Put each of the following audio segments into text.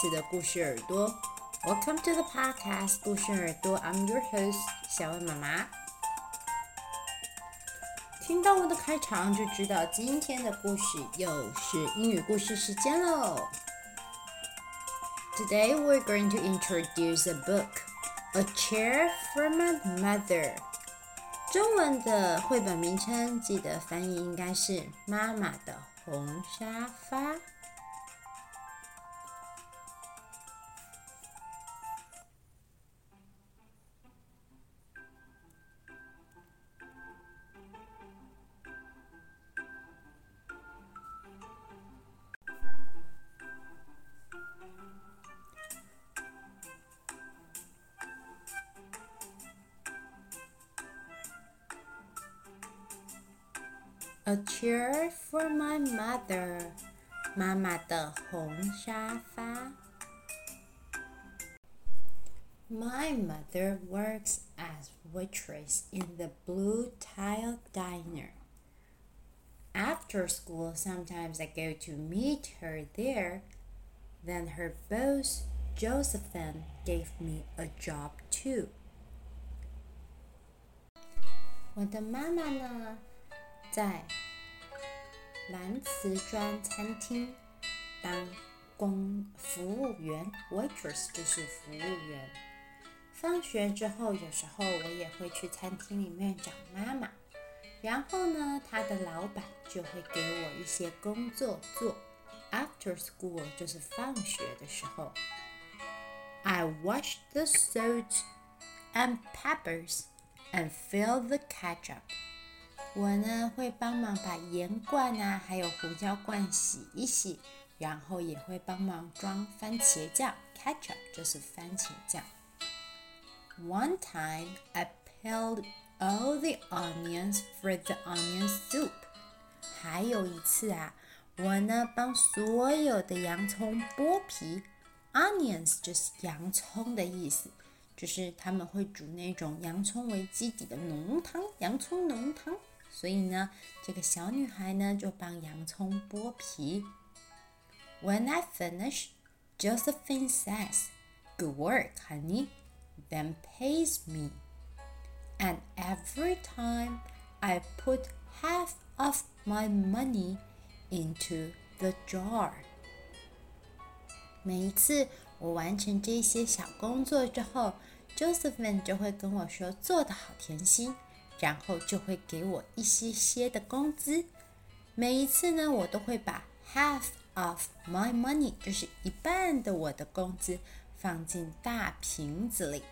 次的故事耳朵。Welcome to the podcast，故事耳朵。I'm your host，小薇妈妈。听到我的开场就知道今天的故事又是英语故事时间喽。Today we're going to introduce a book, A Chair for My Mother。中文的绘本名称记得翻译应该是妈妈的红沙发。chair for my mother，妈妈的红沙发。My mother works as waitress in the blue tile diner. After school, sometimes I go to meet her there. Then her boss, Josephine, gave me a job too. 我的妈妈呢？在 蓝瓷砖餐厅当工服务员，waitress 就是服务员。放学之后，有时候我也会去餐厅里面找妈妈。然后呢，他的老板就会给我一些工作做。After school 就是放学的时候。I wash the salt and peppers and fill the ketchup. 我呢会帮忙把盐罐啊，还有胡椒罐洗一洗，然后也会帮忙装番茄酱，ketchup 就是番茄酱。One time I peeled all the onions for the onion soup。还有一次啊，我呢帮所有的洋葱剥皮，onions 就是洋葱的意思，就是他们会煮那种洋葱为基底的浓汤，洋葱浓汤。所以呢，这个小女孩呢就帮洋葱剥皮。When I finish, Josephine says, "Good work, honey." Then pays me. And every time I put half of my money into the jar. 每一次我完成这些小工作之后，Josephine 就会跟我说：“做得好，甜心。” 然后就会给我一些些的工资。每一次呢，我都会把 half of my money，就是一半的我的工资，放进大瓶子里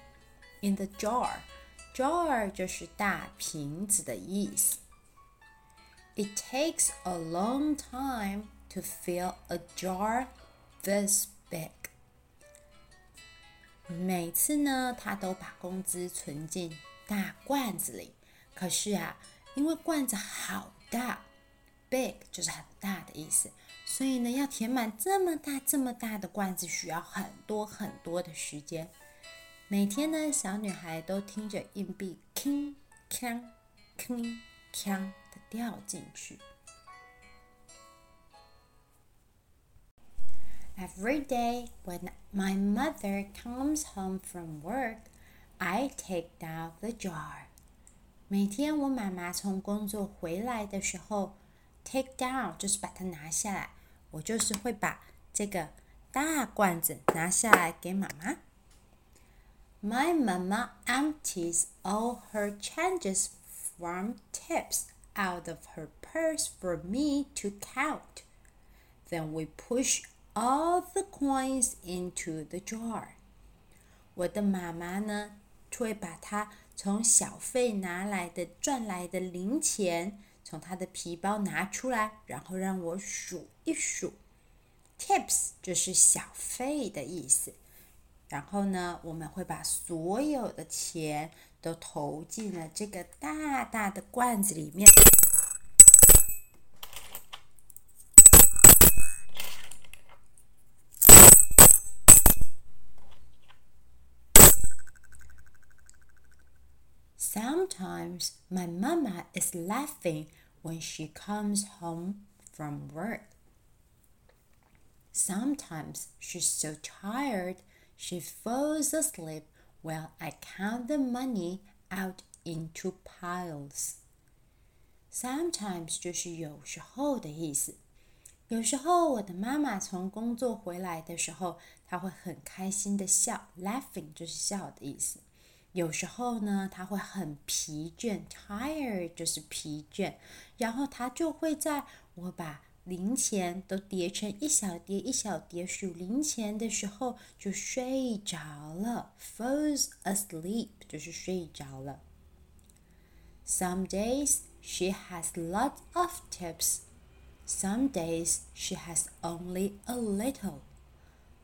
，in the jar，jar 就是大瓶子的意思。It takes a long time to fill a jar this big。每次呢，他都把工资存进大罐子里。可是啊，因为罐子好大，big 就是很大的意思，所以呢，要填满这么大这么大的罐子，需要很多很多的时间。每天呢，小女孩都听着硬币铿锵铿锵的掉进去。Every day when my mother comes home from work, I take down the jar. 每天我妈妈从工作回来的时候，take down 就是把它拿下来，我就是会把这个大罐子拿下来给妈妈。My mama empties all her changes from tips out of her purse for me to count. Then we push all the coins into the jar. 我的妈妈呢，会把她 从小费拿来的赚来的零钱，从他的皮包拿出来，然后让我数一数。Tips 就是小费的意思。然后呢，我们会把所有的钱都投进了这个大大的罐子里面。Sometimes my mama is laughing when she comes home from work. Sometimes she's so tired she falls asleep while I count the money out into piles. Sometimes 就是有时候的意思。有时候我的妈妈从工作回来的时候，她会很开心的笑，laughing 就是笑的意思。 有时候呢，他会很疲倦，tired 就是疲倦，然后他就会在我把零钱都叠成一小叠一小叠数零钱的时候就睡着了，falls asleep 就是睡着了。Some days she has lots of tips. Some days she has only a little.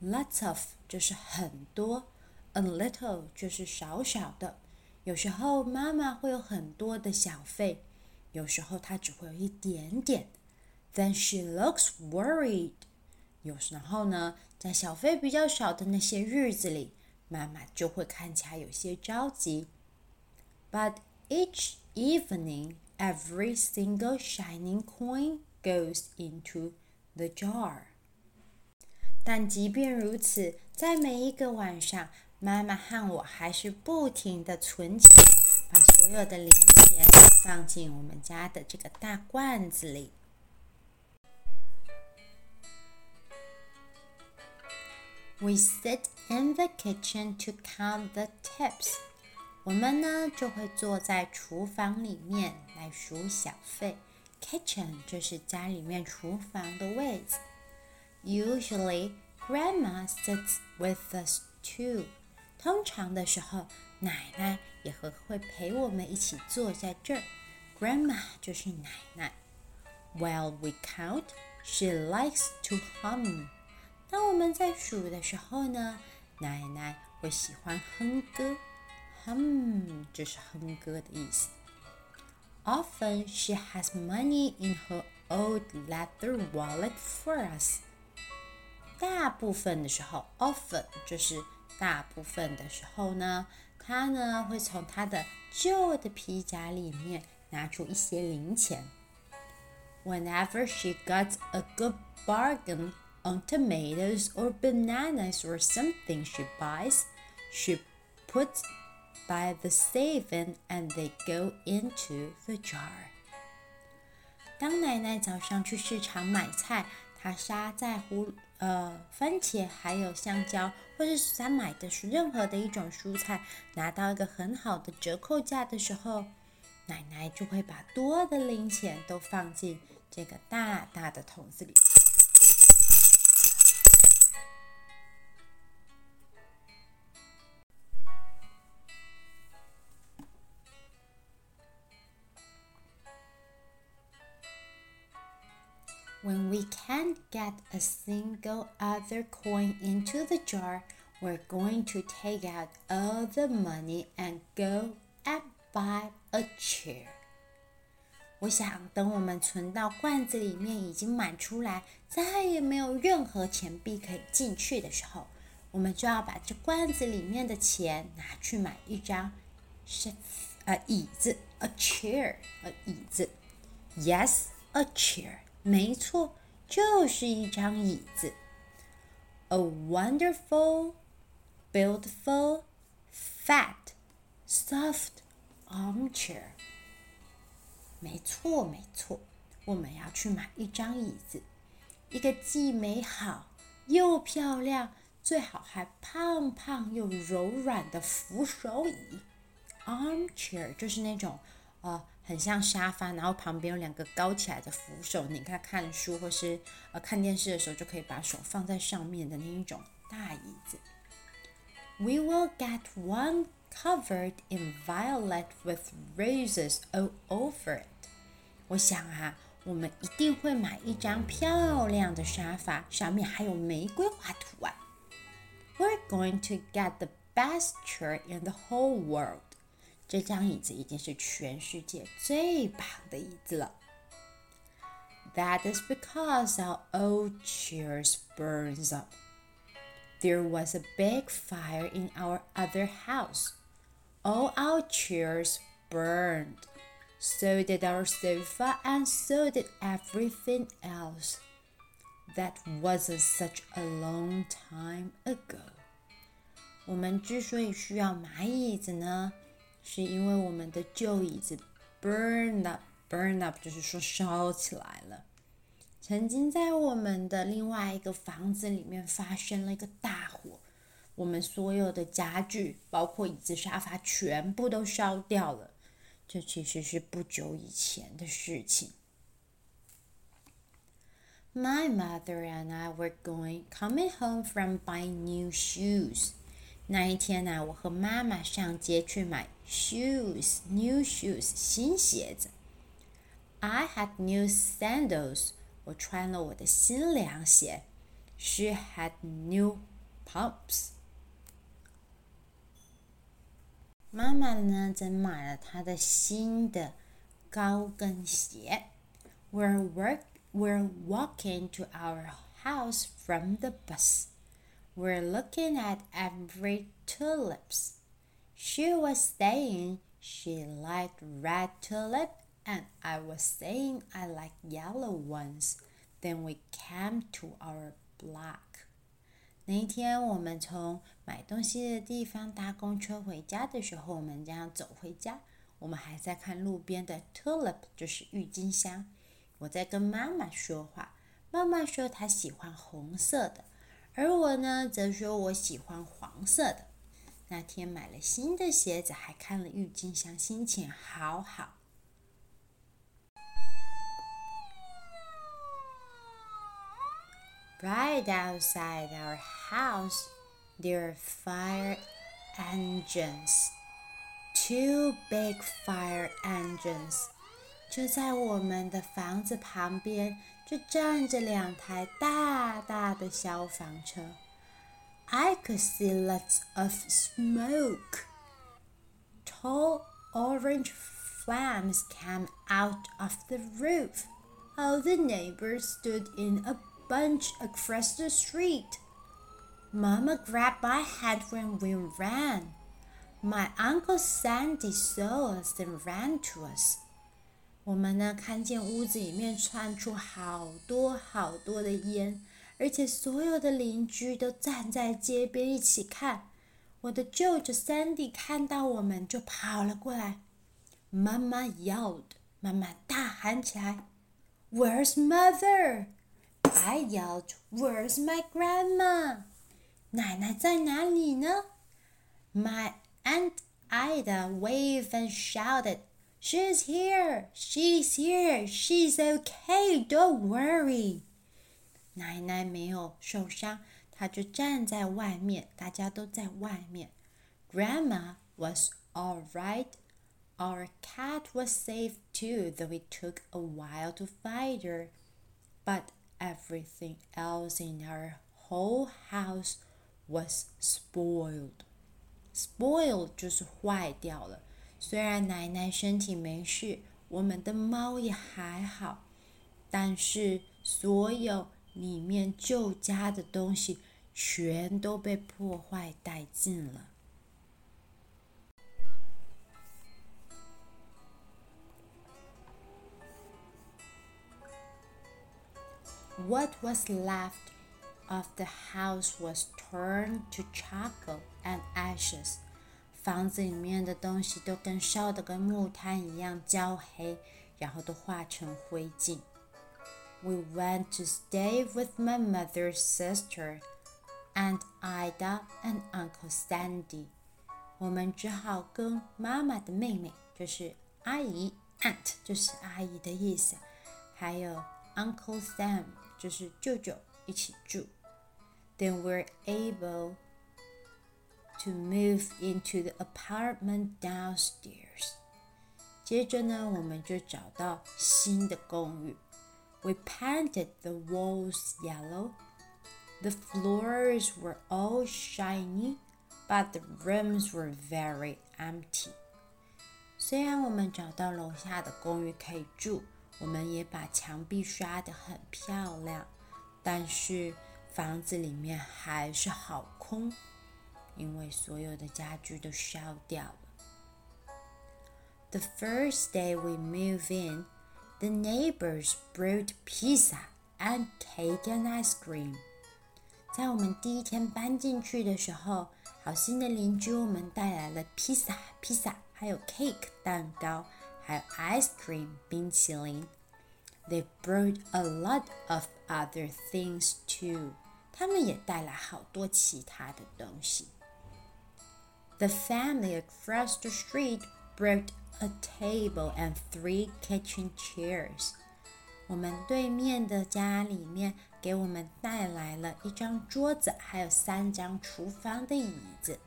Lots of 就是很多。A little 就是少少的，有时候妈妈会有很多的小费，有时候她只会有一点点。Then she looks worried。有时候呢，在小费比较少的那些日子里，妈妈就会看起来有些着急。But each evening, every single shining coin goes into the jar。但即便如此，在每一个晚上。妈妈和我还是不停的存钱，把所有的零钱放进我们家的这个大罐子里。We sit in the kitchen to count the tips。我们呢就会坐在厨房里面来数小费。Kitchen 就是家里面厨房的位置。Usually, Grandma sits with us too. 通常的时候，奶奶也会会陪我们一起坐在这儿。Grandma 就是奶奶。While we count, she likes to hum。当我们在数的时候呢，奶奶会喜欢哼歌。Hum 就是哼歌的意思。Often she has money in her old leather wallet for us。大部分的时候，often 就是 大部分的时候呢，他呢会从他的旧的皮夹里面拿出一些零钱。Whenever she got a good bargain on tomatoes or bananas or something she buys, she puts by the saving and they go into the jar. 当奶奶早上去市场买菜，她杀在胡呃，番茄还有香蕉，或是想买的是任何的一种蔬菜，拿到一个很好的折扣价的时候，奶奶就会把多的零钱都放进这个大大的桶子里。When we can't get a single other coin into the jar, we're going to take out all the money and go and buy a chair. 我想，等我们存到罐子里面已经满出来，再也没有任何钱币可以进去的时候，我们就要把这罐子里面的钱拿去买一张是呃椅子，a chair，呃椅子。Yes，a chair。 没错，就是一张椅子。A wonderful, beautiful, fat, soft armchair。没错，没错，我们要去买一张椅子，一个既美好又漂亮，最好还胖胖又柔软的扶手椅。Armchair 就是那种。呃，很像沙发，然后旁边有两个高起来的扶手，你看看书或是呃看电视的时候，就可以把手放在上面的那一种大椅子。We will get one covered in violet with roses all over it。我想啊，我们一定会买一张漂亮的沙发，上面还有玫瑰花图案。We're going to get the best chair in the whole world。这张椅子已经是全世界最棒的椅子了。That is because our old chairs burns up. There was a big fire in our other house. All our chairs burned. So did our sofa and so did everything else. That wasn't such a long time ago. 我们之所以需要买椅子呢， 是因为我们的旧椅子 burn up。burn up 就是说烧起来了。曾经在我们的另外一个房子里面发生了一个大火，我们所有的家具，包括椅子、沙发，全部都烧掉了。这其实是不久以前的事情。My mother and I were going coming home from buying new shoes。那一天呢，我和妈妈上街去买 shoes，new shoes，新鞋子。I had new sandals。我穿了我的新凉鞋。She had new pumps。妈妈呢，则买了她的新的高跟鞋。We're work we're walking to our house from the bus. We're looking at every tulips. She was saying she liked red tulip and I was saying I like yellow ones. Then we came to our block. 那一天，我们从买东西的地方搭公车回家的时候，我们这样走回家。我们还在看路边的 tulip，就是郁金香。我在跟妈妈说话，妈妈说她喜欢红色的， 而我呢，则说我喜欢黄色的。那天买了新的鞋子，还看了郁金香，心情好好。Right outside our house, there are fire engines. Two big fire engines. 就在我们的房子旁边，就站着两台大大的消防车。I could see lots of smoke. Tall orange flames came out of the roof. All the neighbors stood in a bunch across the street. Mama grabbed my hand when we ran. My uncle Sandy saw us and ran to us. 我们呢看见屋子里面窜出好多好多的烟，而且所有的邻居都站在街边一起看。我的舅舅 Sandy 看到我们就跑了过来。妈妈 yelled，妈妈大喊起来：“Where's mother？” I yelled, "Where's my grandma?" 奶奶在哪里呢？My aunt Ida waved and shouted, "She's here! She's here! She's okay! Don't worry!" 奶奶没有受伤，她就站在外面，大家都在外面。Grandma was all right. Our cat was safe too, though it took a while to find her. But everything else in our whole house was spoiled. Spoiled 就是坏掉了。 虽然奶奶身体没事，我们的猫也还好，但是所有里面旧家的东西全都被破坏殆尽了。What was left of the house was turned to charcoal and ashes. 房子里面的东西都跟烧的跟木炭一样焦黑，然后都化成灰烬。We went to stay with my mother's sister, Aunt Ida and Uncle Sandy。我们只好跟妈妈的妹妹，就是阿姨，Aunt 就是阿姨的意思，还有 Uncle Sam 就是舅舅一起住。Then we're able to move into the apartment downstairs。接着呢，我们就找到新的公寓。We painted the walls yellow. The floors were all shiny, but the rooms were very empty. 虽然我们找到楼下的公寓可以住，我们也把墙壁刷得很漂亮，但是房子里面还是好空， 因为所有的家具都烧掉了。The first day we move in, the neighbors brought pizza and cake and ice cream. 在我们第一天搬进去的时候，好心的邻居我们带来了披萨、披萨，还有 cake 蛋糕，还有 ice cream 冰淇淋。They brought a lot of other things too. 他们也带来好多其他的东西。 The family across the street brought a table and three kitchen chairs. 我们对面的家里面给我们带来了一张桌子，还有三张厨房的椅子。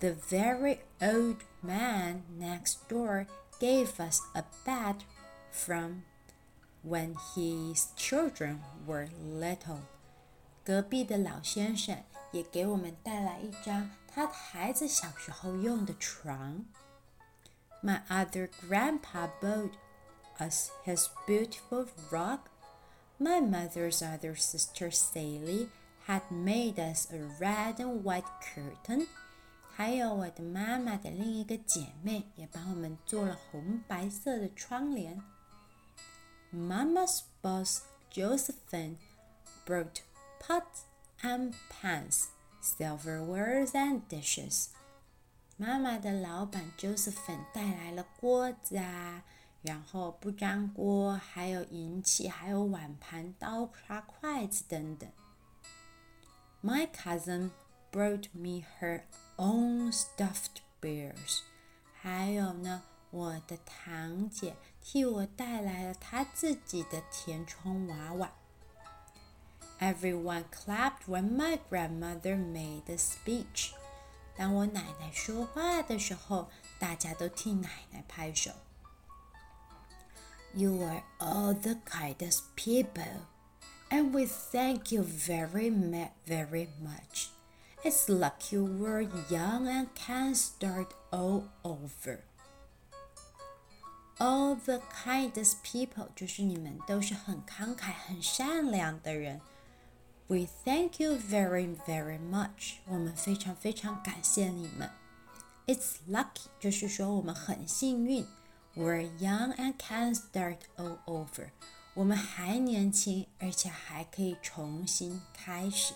The very old man next door gave us a bed from when his children were little。隔壁的老先生 也给我们带来一张他的孩子小时候用的床。My other grandpa bought us his beautiful rug. My mother's other sister Sally had made us a red and white curtain. 还有我的妈妈的另一个姐妹也帮我们做了红白色的窗帘。Mama's boss Josephine brought pots and pans, silverwares and dishes. 妈妈的老板 joseph 带来了锅子啊，然后不粘锅，还有银器，还有碗盘、刀叉、筷子等等。My cousin brought me her own stuffed bears. 还有呢，我的堂姐替我带来了她自己的填充娃娃。Everyone clapped when my grandmother made a speech. 当我奶奶说话的时候，大家都替奶奶拍手。You are all the kindest people, and we thank you very, very much. It's lucky we're young and can start all over. All the kindest people 就是你们都是很慷慨、很善良的人。 We thank you very, very much. 我们非常非常感谢你们。It's lucky 就是说我们很幸运。We're young and can start all over. 我们还年轻，而且还可以重新开始。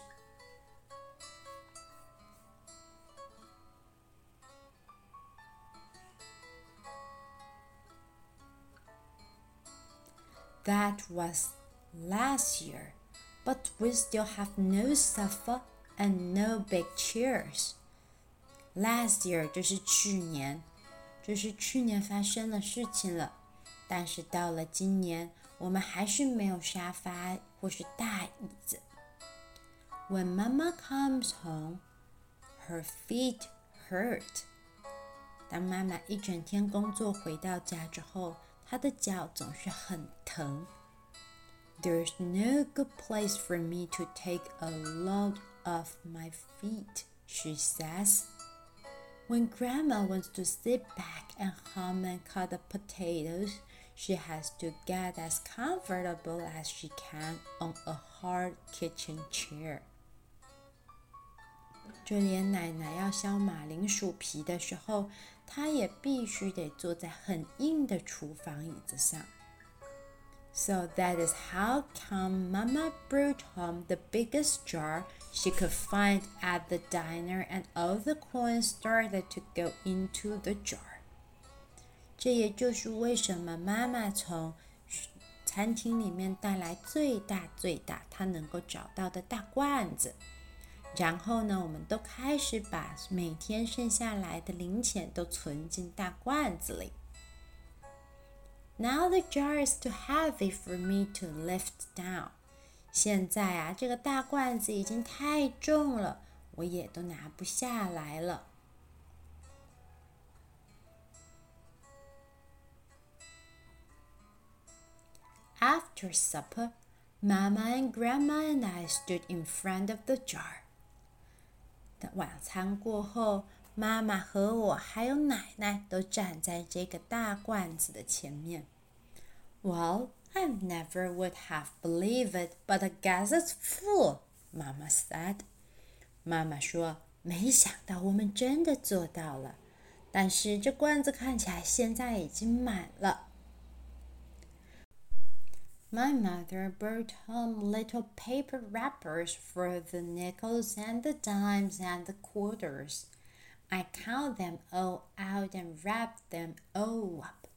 That was last year, but we still have no sofa and no big chairs. Last year 就是去年，就是去年发生的事情了。但是到了今年，我们还是没有沙发或是大椅子。When Mama comes home, her feet hurt. 当妈妈一整天工作回到家之后，他的脚总是很疼。 There's no good place for me to take a load off my feet, she says. When Grandma wants to sit back and hum and cut the potatoes, she has to get as comfortable as she can on a hard kitchen chair. 就连奶奶要削马铃薯皮的时候，她也必须得坐在很硬的厨房椅子上。 So that is how come Mama brought home the biggest jar she could find at the diner and all the coins started to go into the jar. 这也就是为什么妈妈从餐厅里面带来最大最大她能够找到的大罐子。然后呢，我们都开始把每天剩下来的零钱都存进大罐子里。 Now the jar is too heavy for me to lift down。现在啊，这个大罐子已经太重了， 我也都拿不下来了。After supper, Mama and Grandma and I stood in front of the jar. 等晚餐过后， 妈妈和我还有奶奶都站在这个大罐子的前面。Well, I never would have believed it, but I guess it's full. Mama said. 妈妈说：“没想到我们真的做到了，但是这罐子看起来现在已经满了。” My mother brought home little paper wrappers for the nickels and the dimes and the quarters. I count them all out and wrap them all up.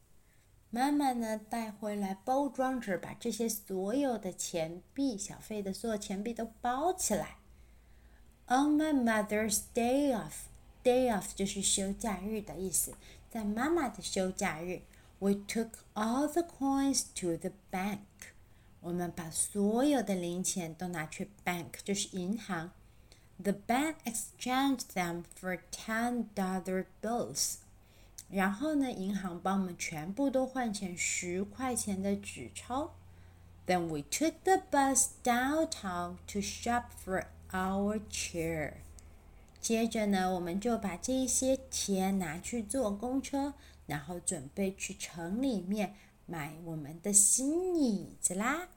妈妈呢带回来包装纸，把这些所有的钱币、小费的所有钱币都包起来。On my mother's day off，day off 就是休假日的意思。在妈妈的休假日，we took all the coins to the bank。我们把所有的零钱都拿去 bank，就是银行。The bank exchanged them for ten dollar bills。然后呢，银行帮我们全部都换成十块钱的纸钞。Then we took the bus downtown to shop for our chair。接着呢，我们就把这些钱拿去坐公车，然后准备去城里面买我们的新椅子啦。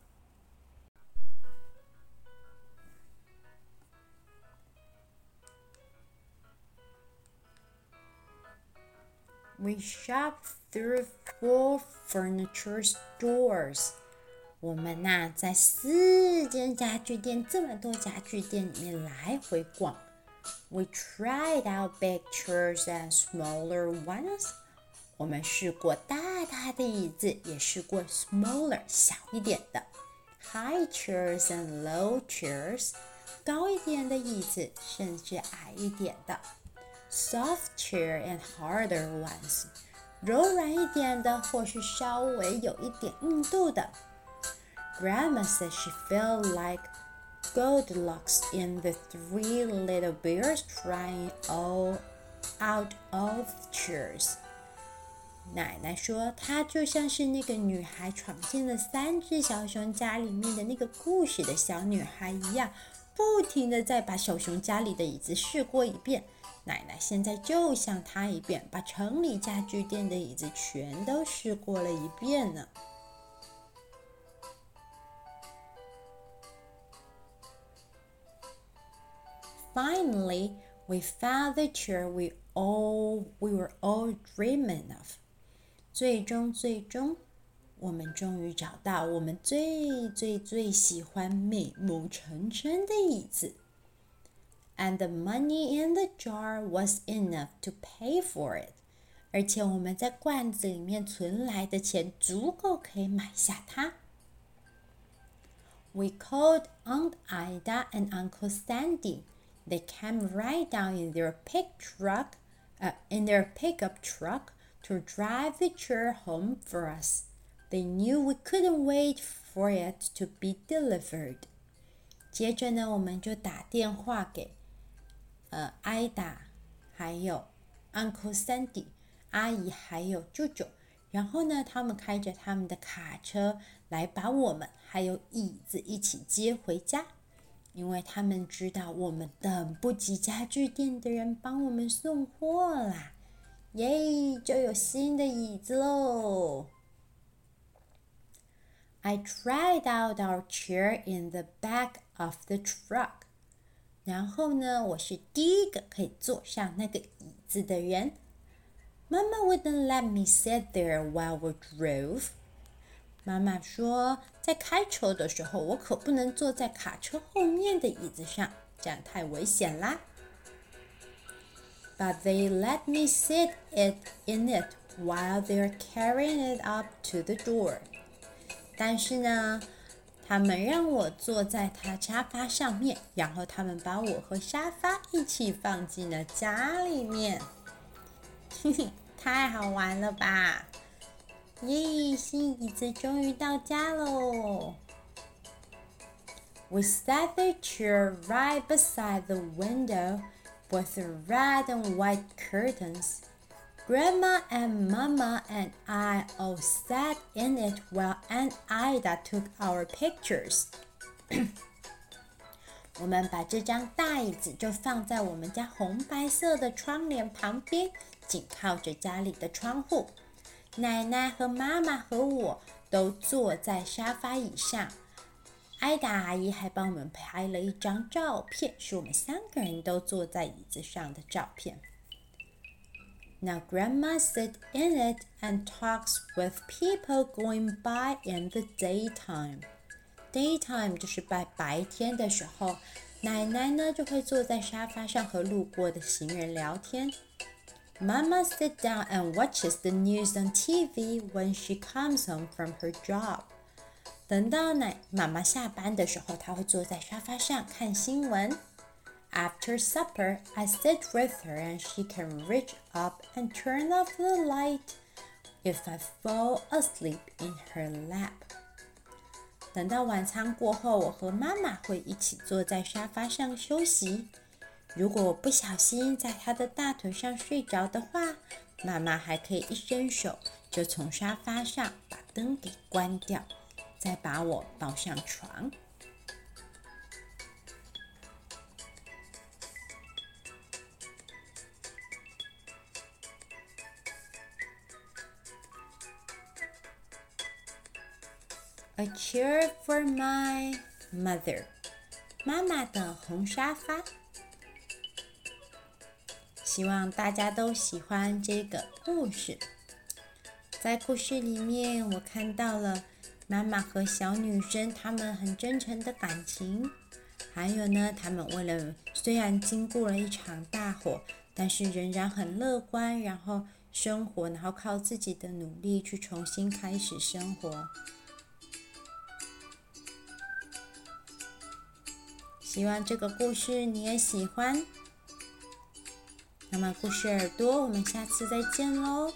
We shop through four furniture stores。我们呐，在四间家具店，这么多家具店里面来回逛。We tried out big chairs and smaller ones。我们试过大大的椅子，也试过 smaller 小一点的 high chairs and low chairs，高一点的椅子，甚至矮一点的。 Soft chair and harder ones，柔软一点的或是稍微有一点硬度的。Grandma said she felt like Goldilocks in the Three Little Bears trying all out of chairs。奶奶说，她就像是那个女孩闯进了三只小熊家里面的那个故事的小女孩一样，不停的在把小熊家里的椅子试过一遍。奶奶现在就像她一遍，把城里家具店的椅子全都试过了一遍呢。Finally, we found the chair we all we were all dreaming of. 最终，最终，我们终于找到我们最最最喜欢、美梦成真的椅子。and the money in the jar was enough to pay for it. 而且我们在罐子里面存来的钱足够可以买下它。We called Aunt Ida and Uncle Sandy. They came right down in their pick truck, uh, in their pickup truck, to drive the chair home for us. They knew we couldn't wait for it to be delivered. 接着呢，我们就打电话给 呃，艾达，还有 Uncle Sandy 阿姨，还有舅舅。然后呢，他们开着他们的卡车来把我们还有椅子一起接回家，因为他们知道我们等不及家具店的人帮我们送货啦。耶，就有新的椅子喽！I tried out our chair in the back of the truck. 然后呢，我是第一个可以坐上那个椅子的人。妈妈 wouldn't let me sit there while we drove。妈妈说，在开车的时候，我可不能坐在卡车后面的椅子上，这样太危险啦。But they let me sit it in it while they're carrying it up to the door。但是呢。他们让我坐在他沙发上面，然后他们把我和沙发一起放进了家里面。嘿嘿，太好玩了吧！耶，新椅子终于到家喽 We sat the chair right beside the window with red and white curtains. Grandma and Mama and I all sat in it while Aunt Ida took our pictures. 我们把这张大椅子就放在我们家红白色的窗帘旁边，紧靠着家里的窗户。奶奶和妈妈和我都坐在沙发椅上。艾达阿姨还帮我们拍了一张照片，是我们三个人都坐在椅子上的照片。Now Grandma sits in it and talks with people going by in the daytime. Daytime 就是在白天的时候，奶奶呢就会坐在沙发上和路过的行人聊天。Mama sits down and watches the news on TV when she comes home from her job. 等到奶妈妈下班的时候，她会坐在沙发上看新闻。 After supper, I sit with her and she can reach up and turn off the light if I fall asleep in her lap. 等到晚餐过后，我和妈妈会一起坐在沙发上休息。如果我不小心在她的大腿上睡着的话，妈妈还可以一伸手就从沙发上把灯给关掉。再把我抱上床。A chair for my mother，妈妈的红沙发。希望大家都喜欢这个故事。在故事里面，我看到了。妈妈和小女生他们很真诚的感情，还有呢，他们为了虽然经过了一场大火，但是仍然很乐观，然后生活，然后靠自己的努力去重新开始生活。希望这个故事你也喜欢。那么，故事耳朵，我们下次再见喽。